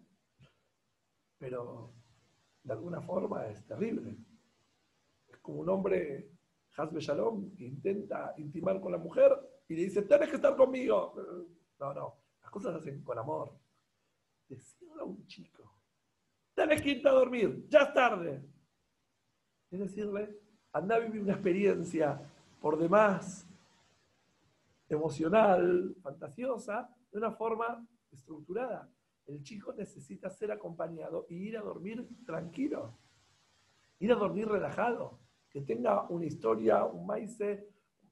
Pero de alguna forma es terrible. Es como un hombre, Hasbe Shalom, que intenta intimar con la mujer y le dice, tienes que estar conmigo. No, no, las cosas se hacen con amor. Decirle a un chico, tenés que irte a dormir, ya es tarde. Es decirle, anda a vivir una experiencia por demás emocional, fantasiosa, de una forma estructurada. El chico necesita ser acompañado y ir a dormir tranquilo, ir a dormir relajado, que tenga una historia, un maíz,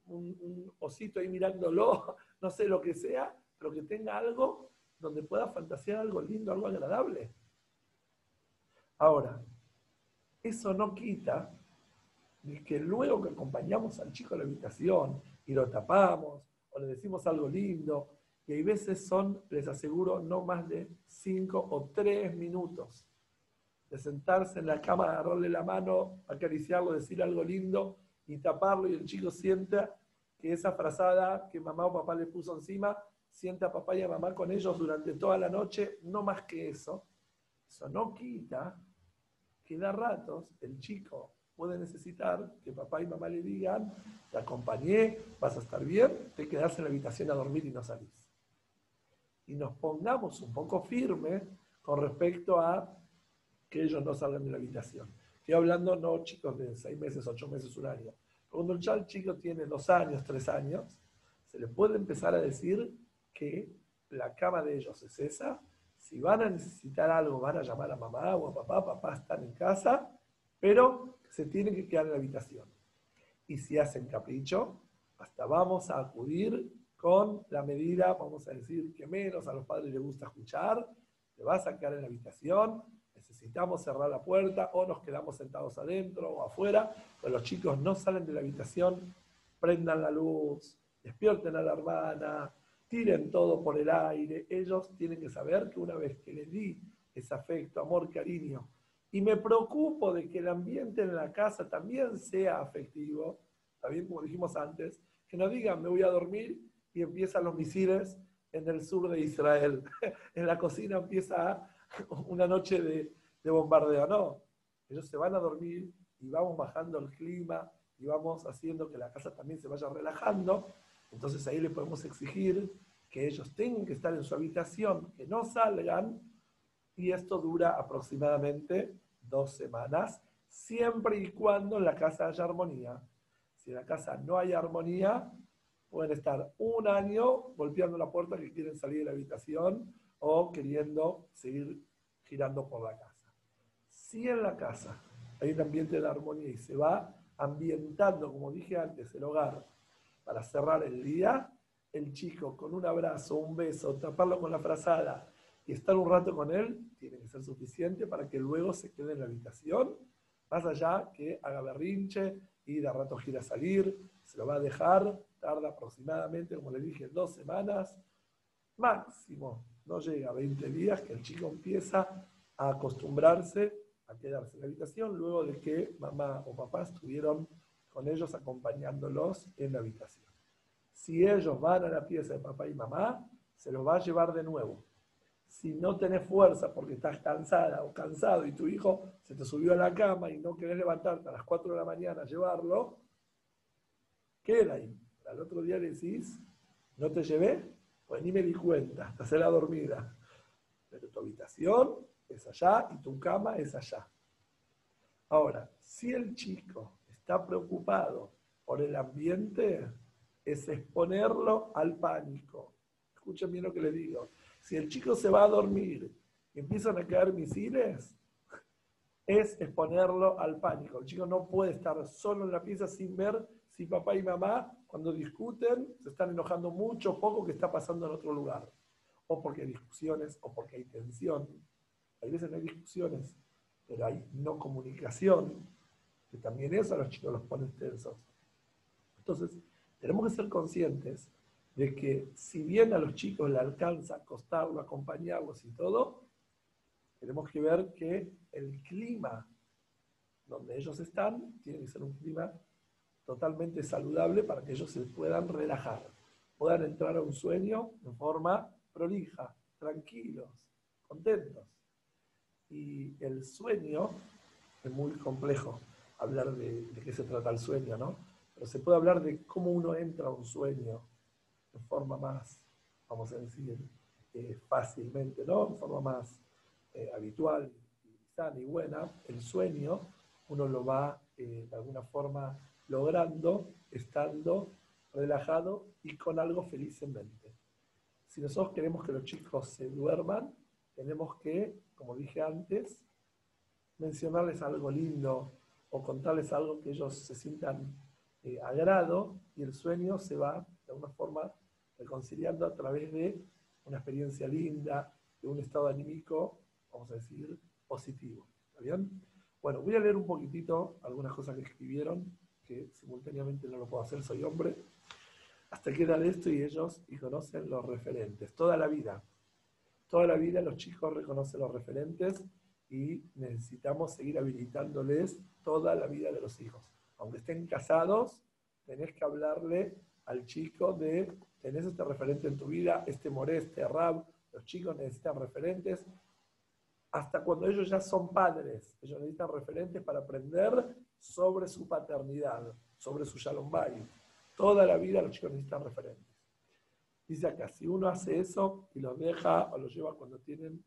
un, un osito ahí mirándolo, (laughs) no sé lo que sea, pero que tenga algo donde pueda fantasear algo lindo, algo agradable. Ahora, eso no quita de que luego que acompañamos al chico a la habitación y lo tapamos o le decimos algo lindo, y hay veces son, les aseguro, no más de cinco o tres minutos de sentarse en la cama, agarrarle la mano, acariciarlo, decir algo lindo y taparlo y el chico sienta que esa frazada que mamá o papá le puso encima, sienta a papá y a mamá con ellos durante toda la noche, no más que eso. Eso no quita que da ratos el chico puede necesitar que papá y mamá le digan, te acompañé, vas a estar bien, te quedas en la habitación a dormir y no salís. Y nos pongamos un poco firmes con respecto a que ellos no salgan de la habitación. Estoy hablando no chicos de seis meses, ocho meses, un año. Cuando el chico tiene dos años, tres años, se le puede empezar a decir que la cama de ellos es esa. Si van a necesitar algo, van a llamar a mamá o a papá, papá están en casa, pero se tienen que quedar en la habitación. Y si hacen capricho, hasta vamos a acudir con la medida, vamos a decir que menos a los padres les gusta escuchar, te vas a quedar en la habitación, necesitamos cerrar la puerta o nos quedamos sentados adentro o afuera, pero los chicos no salen de la habitación, prendan la luz, despierten a la hermana, tiren todo por el aire. Ellos tienen que saber que una vez que les di ese afecto, amor, cariño, y me preocupo de que el ambiente en la casa también sea afectivo, también como dijimos antes, que no digan me voy a dormir y empiezan los misiles en el sur de Israel. (laughs) en la cocina empieza una noche de, de bombardeo. No, ellos se van a dormir y vamos bajando el clima y vamos haciendo que la casa también se vaya relajando. Entonces ahí le podemos exigir que ellos tengan que estar en su habitación, que no salgan, y esto dura aproximadamente dos semanas, siempre y cuando en la casa haya armonía. Si en la casa no hay armonía, pueden estar un año golpeando la puerta que quieren salir de la habitación o queriendo seguir girando por la casa si en la casa hay un ambiente de armonía y se va ambientando, como dije antes, el hogar para cerrar el día, el chico con un abrazo, un beso, taparlo con la frazada y estar un rato con él, tiene que ser suficiente para que luego se quede en la habitación, más allá que haga berrinche y de rato gira a salir, se lo va a dejar, tarda aproximadamente, como le dije, dos semanas, máximo, no llega a 20 días que el chico empieza a acostumbrarse a quedarse en la habitación luego de que mamá o papá estuvieron con ellos acompañándolos en la habitación. Si ellos van a la pieza de papá y mamá, se los va a llevar de nuevo. Si no tenés fuerza porque estás cansada o cansado y tu hijo se te subió a la cama y no querés levantarte a las 4 de la mañana a llevarlo, queda ahí. Al otro día decís, no te llevé, pues ni me di cuenta, estás en la dormida. Pero tu habitación es allá y tu cama es allá. Ahora, si el chico está preocupado por el ambiente, es exponerlo al pánico. Escuchen bien lo que le digo. Si el chico se va a dormir y empiezan a caer misiles, es exponerlo al pánico. El chico no puede estar solo en la pieza sin ver si papá y mamá, cuando discuten, se están enojando mucho o poco que está pasando en otro lugar. O porque hay discusiones, o porque hay tensión, hay veces no hay discusiones, pero hay no comunicación, también eso a los chicos los pone tensos. Entonces, tenemos que ser conscientes de que si bien a los chicos le alcanza acostarlo, acompañarlos y todo, tenemos que ver que el clima donde ellos están tiene que ser un clima totalmente saludable para que ellos se puedan relajar, puedan entrar a un sueño de forma prolija, tranquilos, contentos. Y el sueño es muy complejo hablar de, qué se trata el sueño, ¿no? Pero se puede hablar de cómo uno entra a un sueño de forma más, vamos a decir, eh, fácilmente, ¿no? En forma más eh, habitual, sana y buena. El sueño uno lo va eh, de alguna forma logrando estando relajado y con algo feliz en mente. Si nosotros queremos que los chicos se duerman, tenemos que como dije antes, mencionarles algo lindo o contarles algo que ellos se sientan eh, agrado y el sueño se va de alguna forma reconciliando a través de una experiencia linda, de un estado anímico, vamos a decir, positivo. ¿Está bien? Bueno, voy a leer un poquitito algunas cosas que escribieron, que simultáneamente no lo puedo hacer, soy hombre. Hasta qué edad esto y ellos y conocen los referentes. Toda la vida. Toda la vida los chicos reconocen los referentes y necesitamos seguir habilitándoles toda la vida de los hijos. Aunque estén casados, tenés que hablarle al chico de, tenés este referente en tu vida, este moré, este rab, los chicos necesitan referentes. Hasta cuando ellos ya son padres, ellos necesitan referentes para aprender sobre su paternidad, sobre su shalom bayit. Toda la vida los chicos necesitan referentes. Dice acá, si uno hace eso y los deja o los lleva cuando tienen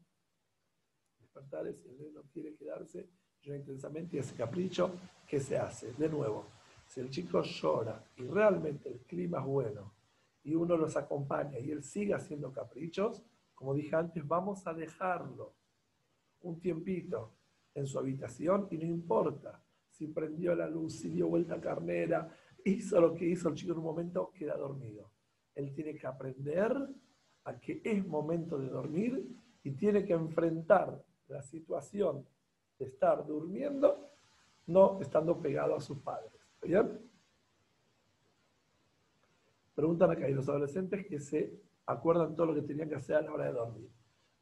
despertares y el no quiere quedarse, yo intensamente ese capricho, ¿qué se hace? De nuevo, si el chico llora y realmente el clima es bueno y uno los acompaña y él sigue haciendo caprichos, como dije antes, vamos a dejarlo un tiempito en su habitación y no importa si prendió la luz, si dio vuelta carnera, hizo lo que hizo el chico en un momento, queda dormido. Él tiene que aprender a que es momento de dormir y tiene que enfrentar la situación estar durmiendo, no estando pegado a sus padres. ¿Bien? Preguntan acá, ¿y los adolescentes que se acuerdan todo lo que tenían que hacer a la hora de dormir?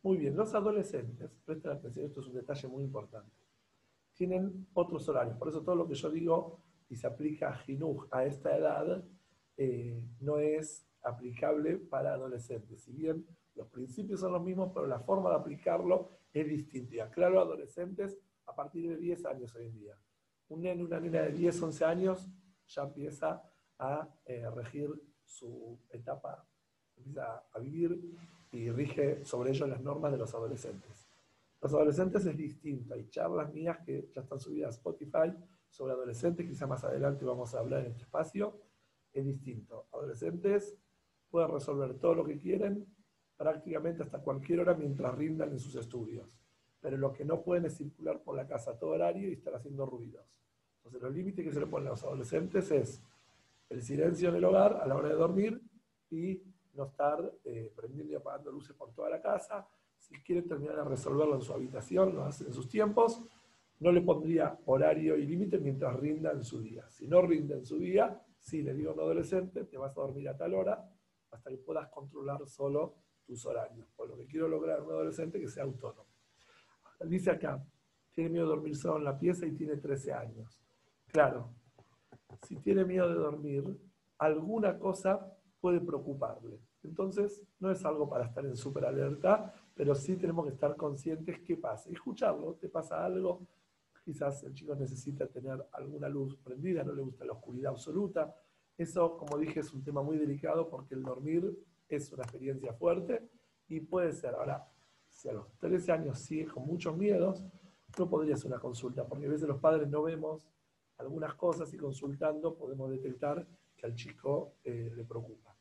Muy bien, los adolescentes, presten atención, esto es un detalle muy importante, tienen otros horarios. Por eso todo lo que yo digo y se aplica a Jinuj a esta edad eh, no es aplicable para adolescentes. Si bien los principios son los mismos, pero la forma de aplicarlo es distinta. Y aclaro adolescentes partir de 10 años hoy en día. Un nene, una nena de 10, 11 años ya empieza a eh, regir su etapa, empieza a vivir y rige sobre ello las normas de los adolescentes. Los adolescentes es distinto. Hay charlas mías que ya están subidas a Spotify sobre adolescentes, quizá más adelante vamos a hablar en este espacio. Es distinto. Adolescentes pueden resolver todo lo que quieren prácticamente hasta cualquier hora mientras rindan en sus estudios. Pero lo que no pueden es circular por la casa a todo horario y estar haciendo ruidos. Entonces, los límites que se le ponen a los adolescentes es el silencio en el hogar a la hora de dormir y no estar eh, prendiendo y apagando luces por toda la casa. Si quieren terminar de resolverlo en su habitación, lo hacen en sus tiempos. No le pondría horario y límite mientras rinda en su día. Si no rinde en su día, si le digo a un adolescente, te vas a dormir a tal hora hasta que puedas controlar solo tus horarios. Por lo que quiero lograr un adolescente que sea autónomo. Dice acá, tiene miedo de dormir solo en la pieza y tiene 13 años. Claro, si tiene miedo de dormir, alguna cosa puede preocuparle. Entonces, no es algo para estar en súper alerta, pero sí tenemos que estar conscientes qué pasa. Escucharlo, te pasa algo, quizás el chico necesita tener alguna luz prendida, no le gusta la oscuridad absoluta. Eso, como dije, es un tema muy delicado porque el dormir es una experiencia fuerte y puede ser. Ahora, si a los 13 años sigue con muchos miedos, no podría ser una consulta, porque a veces los padres no vemos algunas cosas y consultando podemos detectar que al chico eh, le preocupa.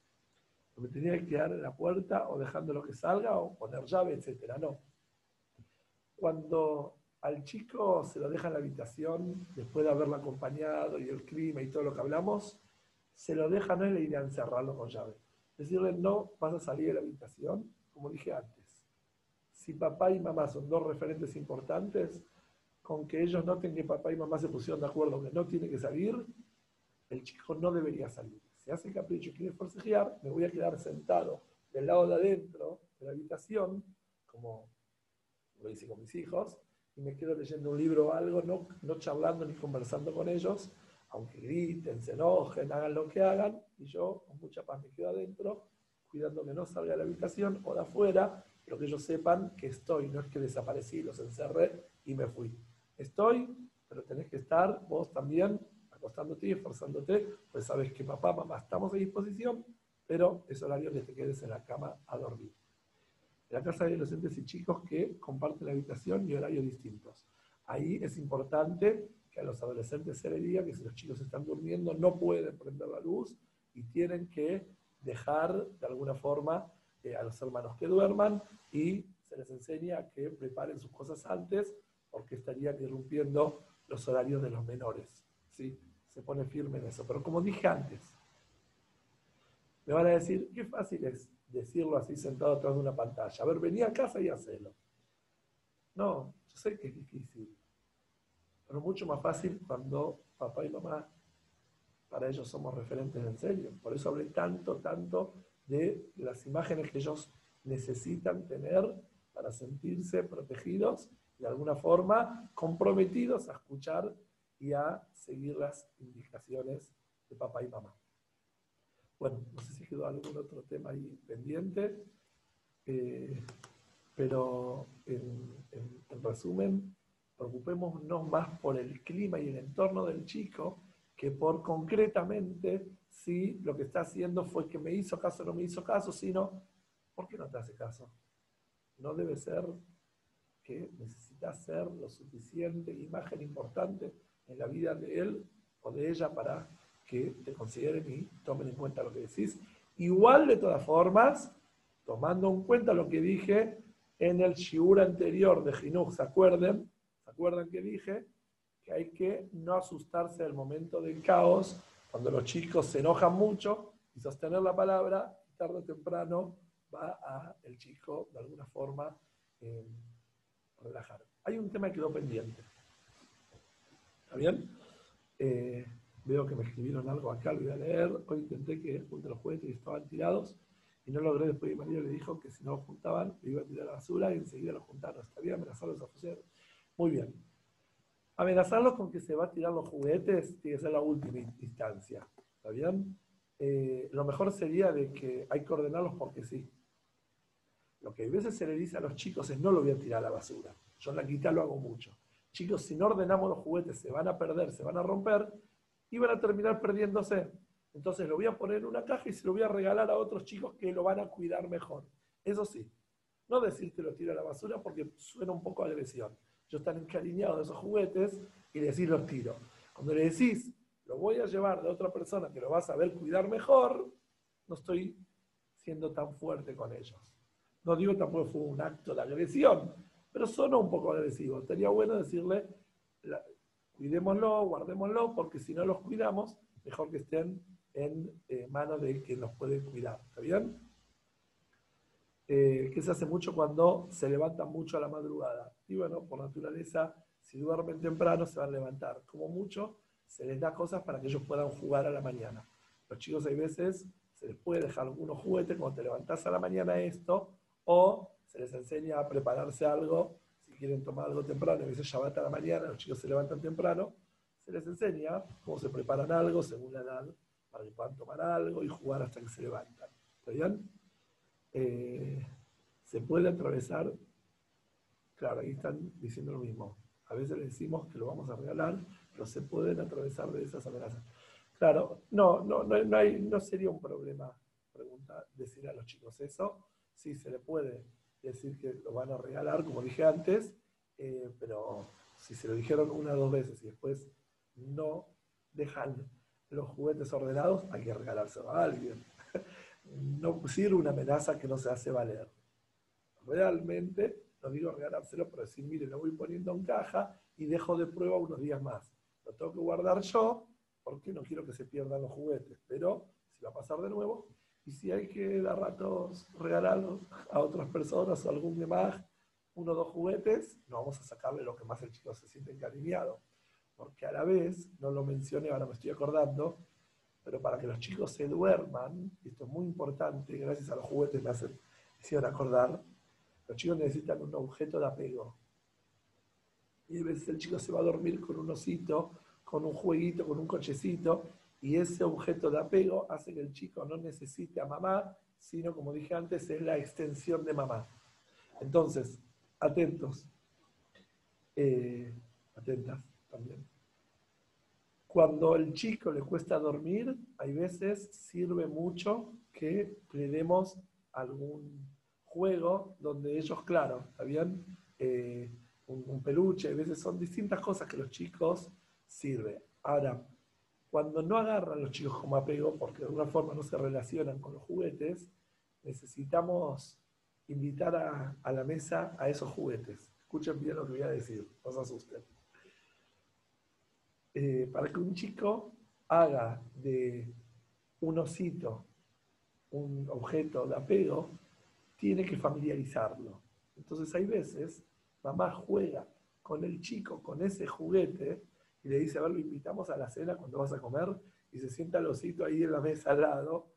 Me tenía que quedar en la puerta o dejándolo que salga o poner llave, etcétera. No. Cuando al chico se lo deja en la habitación, después de haberlo acompañado y el clima y todo lo que hablamos, se lo deja, no es la idea encerrarlo con llave. Decirle, no vas a salir de la habitación, como dije antes. Si papá y mamá son dos referentes importantes, con que ellos noten que papá y mamá se pusieron de acuerdo que no tiene que salir, el chico no debería salir. Si hace capricho y quiere forcejear, me voy a quedar sentado del lado de adentro de la habitación, como lo hice con mis hijos, y me quedo leyendo un libro o algo, no, no charlando ni conversando con ellos, aunque griten, se enojen, hagan lo que hagan, y yo con mucha paz me quedo adentro, cuidando que no salga de la habitación o de afuera, pero que ellos sepan que estoy, no es que desaparecí, los encerré y me fui. Estoy, pero tenés que estar vos también acostándote y esforzándote, pues sabes que papá, mamá, estamos a disposición, pero es horario que te quedes en la cama a dormir. En la casa hay adolescentes y chicos que comparten la habitación y horarios distintos. Ahí es importante que a los adolescentes se les diga que si los chicos están durmiendo no pueden prender la luz y tienen que dejar de alguna forma eh, a los hermanos que duerman y se les enseña que preparen sus cosas antes porque estarían irrumpiendo los horarios de los menores. ¿sí? se pone firme en eso. Pero como dije antes, me van a decir, qué fácil es decirlo así sentado atrás de una pantalla. A ver, vení a casa y hacelo. No, yo sé que es difícil. pero mucho más fácil cuando papá y mamá, para ellos somos referentes en serio. Por eso hablé tanto, tanto de las imágenes que ellos necesitan tener para sentirse protegidos de alguna forma comprometidos a escuchar y a seguir las indicaciones de papá y mamá. Bueno, no sé si quedó algún otro tema ahí pendiente, eh, pero en, en resumen, preocupémonos más por el clima y el entorno del chico que por concretamente si lo que está haciendo fue que me hizo caso o no me hizo caso, sino, ¿por qué no te hace caso? No debe ser que necesitas ser lo suficiente imagen importante en la vida de él o de ella para que te consideren y tomen en cuenta lo que decís. Igual, de todas formas, tomando en cuenta lo que dije en el shiur anterior de Jinuj, ¿se acuerdan? ¿Se acuerdan que dije? Que hay que no asustarse del momento del caos, cuando los chicos se enojan mucho y sostener la palabra, tarde o temprano va a el chico de alguna forma eh, relajar. Hay un tema que quedó pendiente. ¿Está bien? Eh, veo que me escribieron algo acá, lo voy a leer. Hoy intenté que junte los juguetes y estaban tirados y no logré. Después mi marido le dijo que si no los juntaban, me iba a tirar a la basura y enseguida los juntaron. Está bien amenazarlos a fusilar. Muy bien. Amenazarlos con que se va a tirar los juguetes tiene que ser la última instancia. ¿Está bien? Eh, lo mejor sería de que hay que ordenarlos porque sí. Lo que a veces se le dice a los chicos es no lo voy a tirar a la basura. Yo en la quita lo hago mucho. Chicos, si no ordenamos los juguetes, se van a perder, se van a romper y van a terminar perdiéndose. Entonces lo voy a poner en una caja y se lo voy a regalar a otros chicos que lo van a cuidar mejor. Eso sí, no decir que lo tiro a la basura porque suena un poco agresión. Yo están encariñados de esos juguetes y decir los tiro. Cuando le decís, lo voy a llevar de otra persona que lo va a saber cuidar mejor, no estoy siendo tan fuerte con ellos. No digo tampoco fue un acto de agresión, pero sonó un poco agresivo. Sería bueno decirle, cuidémoslo, guardémoslo, porque si no los cuidamos, mejor que estén en eh, manos de quien los puede cuidar. ¿Está bien? Eh, que se hace mucho cuando se levantan mucho a la madrugada. Y bueno, por naturaleza, si duermen temprano, se van a levantar. Como mucho, se les da cosas para que ellos puedan jugar a la mañana. Los chicos hay veces se les puede dejar algunos juguetes cuando te levantás a la mañana esto, o se les enseña a prepararse algo, si quieren tomar algo temprano, a veces va a la mañana, los chicos se levantan temprano, se les enseña cómo se preparan algo según la edad, para que puedan tomar algo y jugar hasta que se levantan. ¿Está bien? Eh, se puede atravesar, claro, ahí están diciendo lo mismo. A veces le decimos que lo vamos a regalar, pero se pueden atravesar de esas amenazas. Claro, no, no, no, hay, no sería un problema, pregunta, decir a los chicos eso. Sí, se le puede decir que lo van a regalar, como dije antes, eh, pero si se lo dijeron una o dos veces y después no dejan los juguetes ordenados, hay que regalárselo a alguien. (laughs) no sirve una amenaza que no se hace valer. Realmente, no digo regalárselo, pero decir, mire, lo voy poniendo en caja y dejo de prueba unos días más. Lo tengo que guardar yo porque no quiero que se pierdan los juguetes, pero si va a pasar de nuevo, y si hay que dar ratos regalarlos a otras personas o algún demás, uno o dos juguetes, no vamos a sacarle lo que más el chico se siente encariñado. Porque a la vez, no lo mencioné, ahora me estoy acordando, pero para que los chicos se duerman, y esto es muy importante, gracias a los juguetes me, hacen, hicieron acordar, los chicos necesitan un objeto de apego. Y a veces el chico se va a dormir con un osito, con un jueguito, con un cochecito, y ese objeto de apego hace que el chico no necesite a mamá, sino, como dije antes, es la extensión de mamá. Entonces, atentos, eh, atentas también. Cuando al chico le cuesta dormir, hay veces sirve mucho que le demos algún juego donde ellos, claro, ¿está bien? Eh, un, peluche, a veces son distintas cosas que los chicos sirven. Ahora, cuando no agarran los chicos como apego, porque de alguna forma no se relacionan con los juguetes, necesitamos invitar a, a la mesa a esos juguetes. Escuchen bien lo que voy a decir, no se asusten. Eh, para que un chico haga de un osito un objeto de apego, tiene que familiarizarlo. Entonces hay veces, mamá juega con el chico, con ese juguete, y le dice, a ver, lo invitamos a la cena cuando vas a comer, y se sienta el osito ahí en la mesa al lado,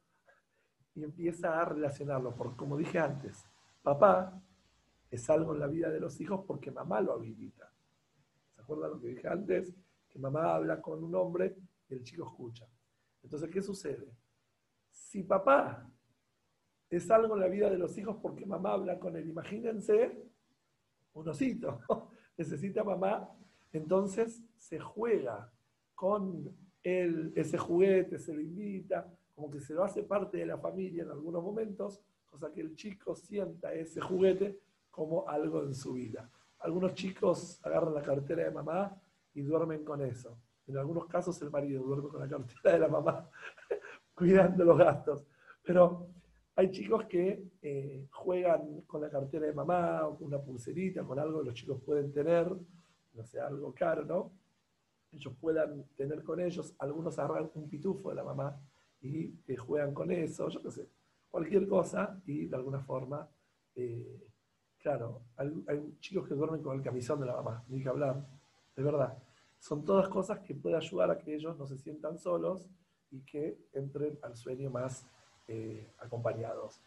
y empieza a relacionarlo, porque como dije antes, papá es algo en la vida de los hijos porque mamá lo habilita. ¿Se acuerdan lo que dije antes? Que mamá habla con un hombre y el chico escucha. Entonces, ¿qué sucede? Si papá es algo en la vida de los hijos porque mamá habla con él, imagínense un osito, (laughs) necesita mamá, entonces se juega con él, ese juguete, se lo invita, como que se lo hace parte de la familia en algunos momentos, cosa que el chico sienta ese juguete como algo en su vida. Algunos chicos agarran la cartera de mamá y duermen con eso. En algunos casos el marido duerme con la cartera de la mamá, (laughs) cuidando los gastos. Pero hay chicos que eh, juegan con la cartera de mamá o con una pulserita, con algo que los chicos pueden tener, no sé, algo caro, ¿no? Ellos puedan tener con ellos, algunos agarran un pitufo de la mamá y eh, juegan con eso, yo qué sé, cualquier cosa y de alguna forma eh, Claro, hay, chicos que duermen con el camisón de la mamá, ni que hablar, de verdad. Son todas cosas que pueden ayudar a que ellos no se sientan solos y que entren al sueño más eh, acompañados.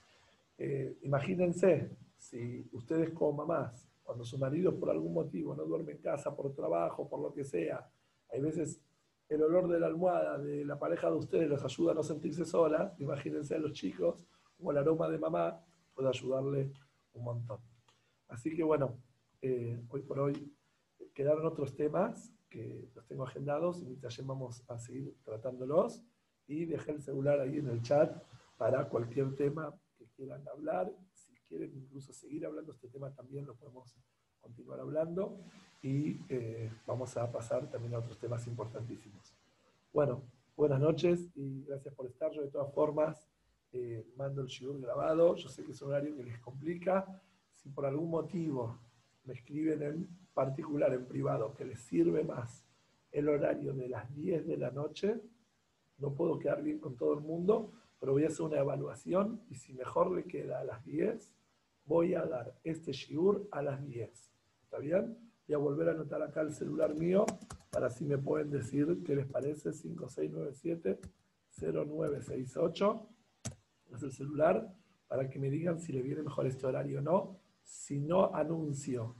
Eh, imagínense, si ustedes como mamás, cuando su marido por algún motivo no duerme en casa, por trabajo, por lo que sea, hay veces el olor de la almohada de la pareja de ustedes les ayuda a no sentirse solas, imagínense a los chicos, como el aroma de mamá puede ayudarle un montón. Así que bueno, eh, hoy por hoy quedaron otros temas que los tengo agendados y mientras vamos a seguir tratándolos. Y dejé el celular ahí en el chat para cualquier tema que quieran hablar. Si quieren incluso seguir hablando este tema también lo podemos continuar hablando y eh, vamos a pasar también a otros temas importantísimos. Bueno, buenas noches y gracias por estar. Yo de todas formas eh, mando el shiur grabado. Yo sé que es un horario que les complica si por algún motivo me escriben en particular, en privado, que les sirve más el horario de las 10 de la noche, no puedo quedar bien con todo el mundo, pero voy a hacer una evaluación y si mejor le queda a las 10, voy a dar este shiur a las 10. ¿Está bien? Voy a volver a anotar acá el celular mío para si me pueden decir qué les parece 5697-0968. Es el celular para que me digan si le viene mejor este horario o no si no anuncio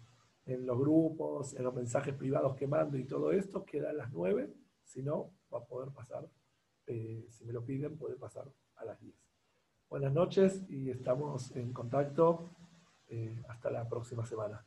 en los grupos, en los mensajes privados que mando y todo esto, queda a las 9, si no, va a poder pasar, eh, si me lo piden, puede pasar a las 10. Buenas noches y estamos en contacto. Eh, hasta la próxima semana.